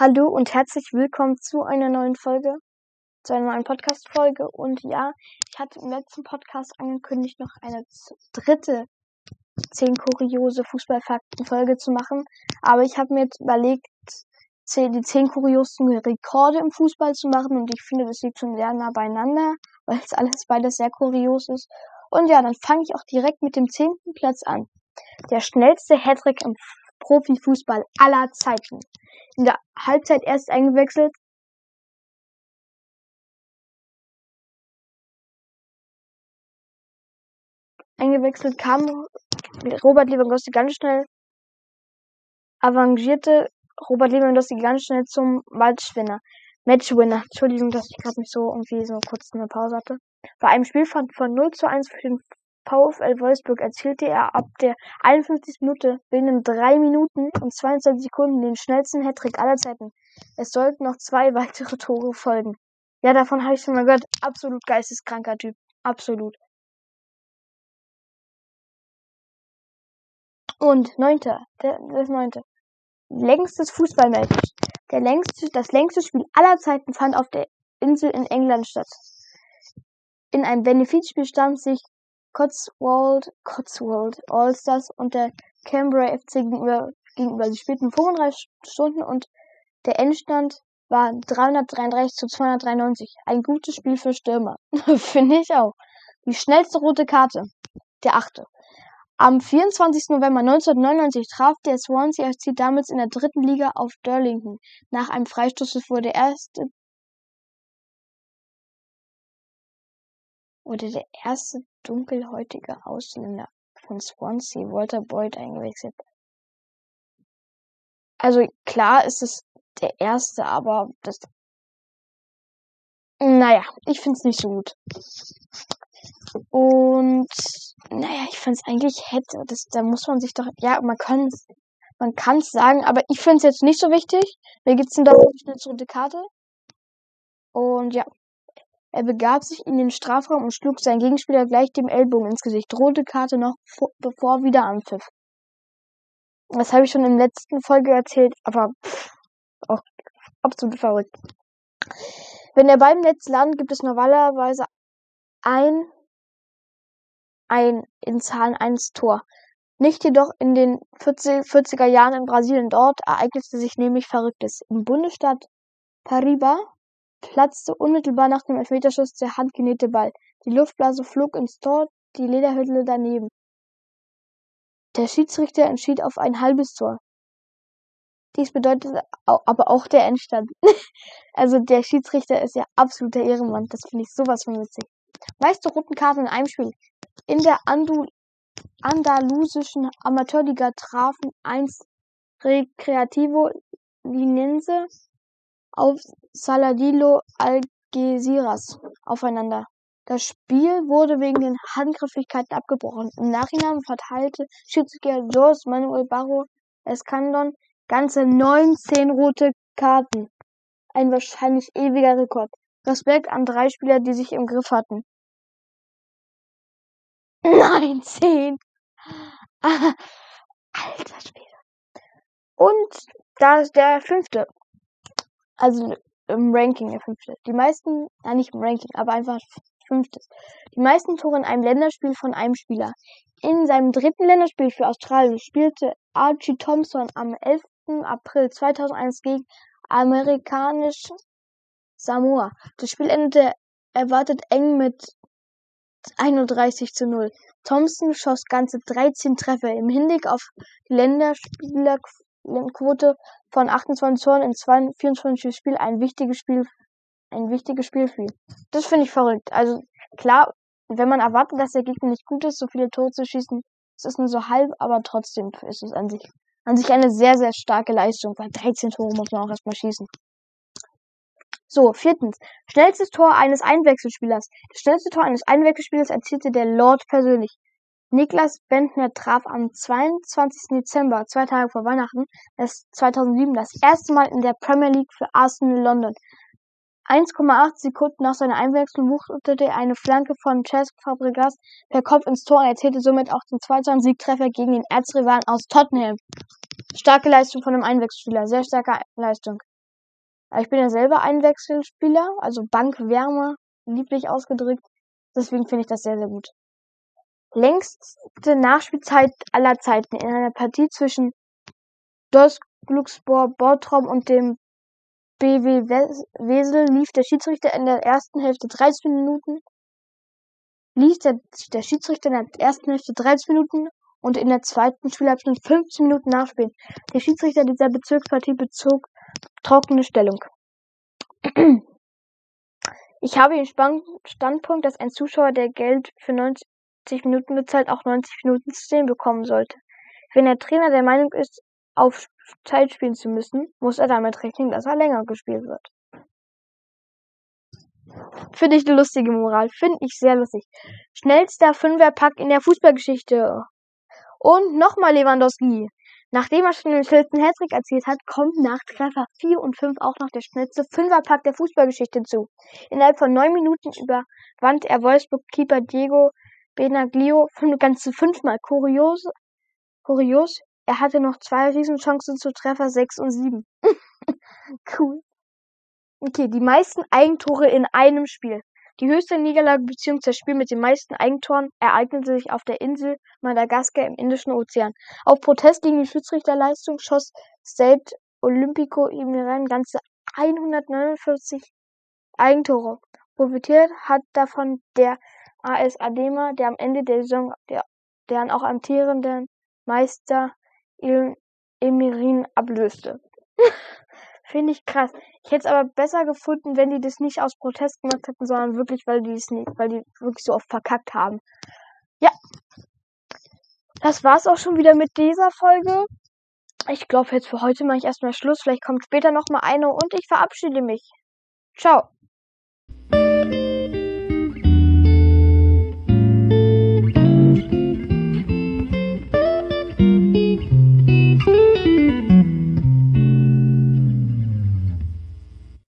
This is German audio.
Hallo und herzlich willkommen zu einer neuen Folge, zu einer neuen Podcast-Folge. Und ja, ich hatte im letzten Podcast angekündigt, noch eine dritte 10 kuriose Fußballfakten-Folge zu machen. Aber ich habe mir jetzt überlegt, die 10 kuriosen Rekorde im Fußball zu machen. Und ich finde, das liegt schon sehr nah beieinander, weil es alles beides sehr kurios ist. Und ja, dann fange ich auch direkt mit dem zehnten Platz an. Der schnellste Hattrick im Profifußball aller Zeiten. In der Halbzeit erst eingewechselt. Eingewechselt kam Robert Lewandowski ganz schnell, avancierte Robert Lewandowski ganz schnell zum Matchwinner. Matchwinner. Entschuldigung, dass ich gerade mich so irgendwie so kurz eine Pause hatte. Bei einem Spiel von, von 0 zu 1 für den VfL Wolfsburg erzielte er ab der 51. Minute binnen 3 Minuten und 22 Sekunden den schnellsten Hattrick aller Zeiten. Es sollten noch zwei weitere Tore folgen. Ja, davon habe ich schon mal gehört. Absolut geisteskranker Typ. Absolut. Und neunter, das neunte. Längstes Fußballmatch. Der längste, das längste Spiel aller Zeiten fand auf der Insel in England statt. In einem Benefizspiel stand sich Cotswold, Cotswold All-Stars und der Canberra FC gegenüber, gegenüber. Sie spielten 35 Stunden und der Endstand war 333 zu 293. Ein gutes Spiel für Stürmer. Finde ich auch. Die schnellste rote Karte. Der achte. Am 24. November 1999 traf der Swansea FC damals in der dritten Liga auf Durlington. Nach einem Freistoß wurde der erste wurde der erste dunkelhäutige Ausländer von Swansea, Walter Boyd, eingewechselt. Also klar ist es der erste, aber das. Naja, ich find's nicht so gut. Und naja, ich find's eigentlich hätte. Das, da muss man sich doch. Ja, man kann man kann's sagen, aber ich find's jetzt nicht so wichtig. Mir gibt's denn da eine rote Karte. Und ja. Er begab sich in den Strafraum und schlug seinen Gegenspieler gleich dem Ellbogen ins Gesicht. Rote Karte noch vor, bevor wieder anpfiff. Das habe ich schon in der letzten Folge erzählt, aber pff, auch absolut verrückt. Wenn der Ball Netz landet, gibt es normalerweise ein, ein in Zahlen 1 Tor. Nicht jedoch in den 40, 40er Jahren in Brasilien. Dort ereignete sich nämlich Verrücktes. Im Bundesstaat Pariba platzte unmittelbar nach dem Elfmeterschuss der handgenähte Ball. Die Luftblase flog ins Tor, die Lederhülle daneben. Der Schiedsrichter entschied auf ein halbes Tor. Dies bedeutet aber auch der Endstand. also der Schiedsrichter ist ja absoluter Ehrenmann. Das finde ich sowas von witzig. Meiste roten Karten in einem Spiel. In der Andu andalusischen Amateurliga trafen einst Recreativo Linense auf Saladillo Algeciras aufeinander. Das Spiel wurde wegen den Handgrifflichkeiten abgebrochen. Im Nachhinein verteilte Schiedsrichter Jose Manuel Barro Escandon ganze 19 rote Karten. Ein wahrscheinlich ewiger Rekord. Respekt an drei Spieler, die sich im Griff hatten. 19! Alter Schwede. Und da ist der fünfte also im Ranking der fünfte. Die meisten, ja nicht im Ranking, aber einfach fünftes. Die meisten Tore in einem Länderspiel von einem Spieler. In seinem dritten Länderspiel für Australien spielte Archie Thompson am 11. April 2001 gegen amerikanisch Samoa. Das Spiel endete erwartet eng mit 31 zu 0. Thompson schoss ganze 13 Treffer. Im Hinblick auf Länderspieler Quote von 28 Toren in 24 Spielen ein wichtiges Spiel, ein wichtiges Spiel für ihn. Das finde ich verrückt. Also klar, wenn man erwartet, dass der Gegner nicht gut ist, so viele Tore zu schießen, es ist nur so halb, aber trotzdem ist es an sich, an sich eine sehr, sehr starke Leistung, weil 13 Tore muss man auch erstmal schießen. So, viertens. Schnellstes Tor eines Einwechselspielers. Das schnellste Tor eines Einwechselspielers erzielte der Lord persönlich. Niklas Bentner traf am 22. Dezember, zwei Tage vor Weihnachten, das 2007 das erste Mal in der Premier League für Arsenal London. 1,8 Sekunden nach seiner Einwechslung wuchtete er eine Flanke von Cesc Fabregas per Kopf ins Tor und erzielte somit auch den zweiten Siegtreffer gegen den Erzrivalen aus Tottenham. Starke Leistung von einem Einwechselspieler, sehr starke Leistung. Ich bin ja selber Einwechselspieler, also Bankwärmer, lieblich ausgedrückt. Deswegen finde ich das sehr, sehr gut. Längste Nachspielzeit aller Zeiten in einer Partie zwischen Dos Glücksbohr Bortrom und dem BW Wesel lief der Schiedsrichter in der ersten Hälfte 30 Minuten ließ der, der Schiedsrichter in der ersten Hälfte 30 Minuten und in der zweiten Spielabschnitt 15 Minuten nachspielen. Der Schiedsrichter dieser Bezirkspartie bezog trockene Stellung. Ich habe den Standpunkt, dass ein Zuschauer, der Geld für 90 Minuten bezahlt, auch 90 Minuten zu sehen bekommen sollte. Wenn der Trainer der Meinung ist, auf Zeit spielen zu müssen, muss er damit rechnen, dass er länger gespielt wird. Finde ich eine lustige Moral. Finde ich sehr lustig. Schnellster Fünferpack in der Fußballgeschichte. Und nochmal Lewandowski. Nachdem er schon den schnellsten Hattrick erzielt hat, kommt nach Treffer 4 und 5 auch noch der schnellste Fünferpack der Fußballgeschichte hinzu. Innerhalb von 9 Minuten überwand er Wolfsburg-Keeper Diego Benaglio fünf, ganze fünfmal. Kurios, kurios, er hatte noch zwei Riesenchancen zu Treffer 6 und 7. cool. Okay, die meisten Eigentore in einem Spiel. Die höchste Niederlage bzw. das Spiel mit den meisten Eigentoren ereignete sich auf der Insel Madagaskar im Indischen Ozean. Auf Protest gegen die Schiedsrichterleistung schoss State Olympico Imiran ganze 149 Eigentore. Profitiert hat davon der AS Adema, der am Ende der Saison der, deren auch amtierenden Meister Emirin ablöste. Finde ich krass. Ich hätte es aber besser gefunden, wenn die das nicht aus Protest gemacht hätten, sondern wirklich, weil die es nicht, weil die wirklich so oft verkackt haben. Ja. Das war's auch schon wieder mit dieser Folge. Ich glaube, jetzt für heute mache ich erstmal Schluss. Vielleicht kommt später noch mal eine und ich verabschiede mich. Ciao.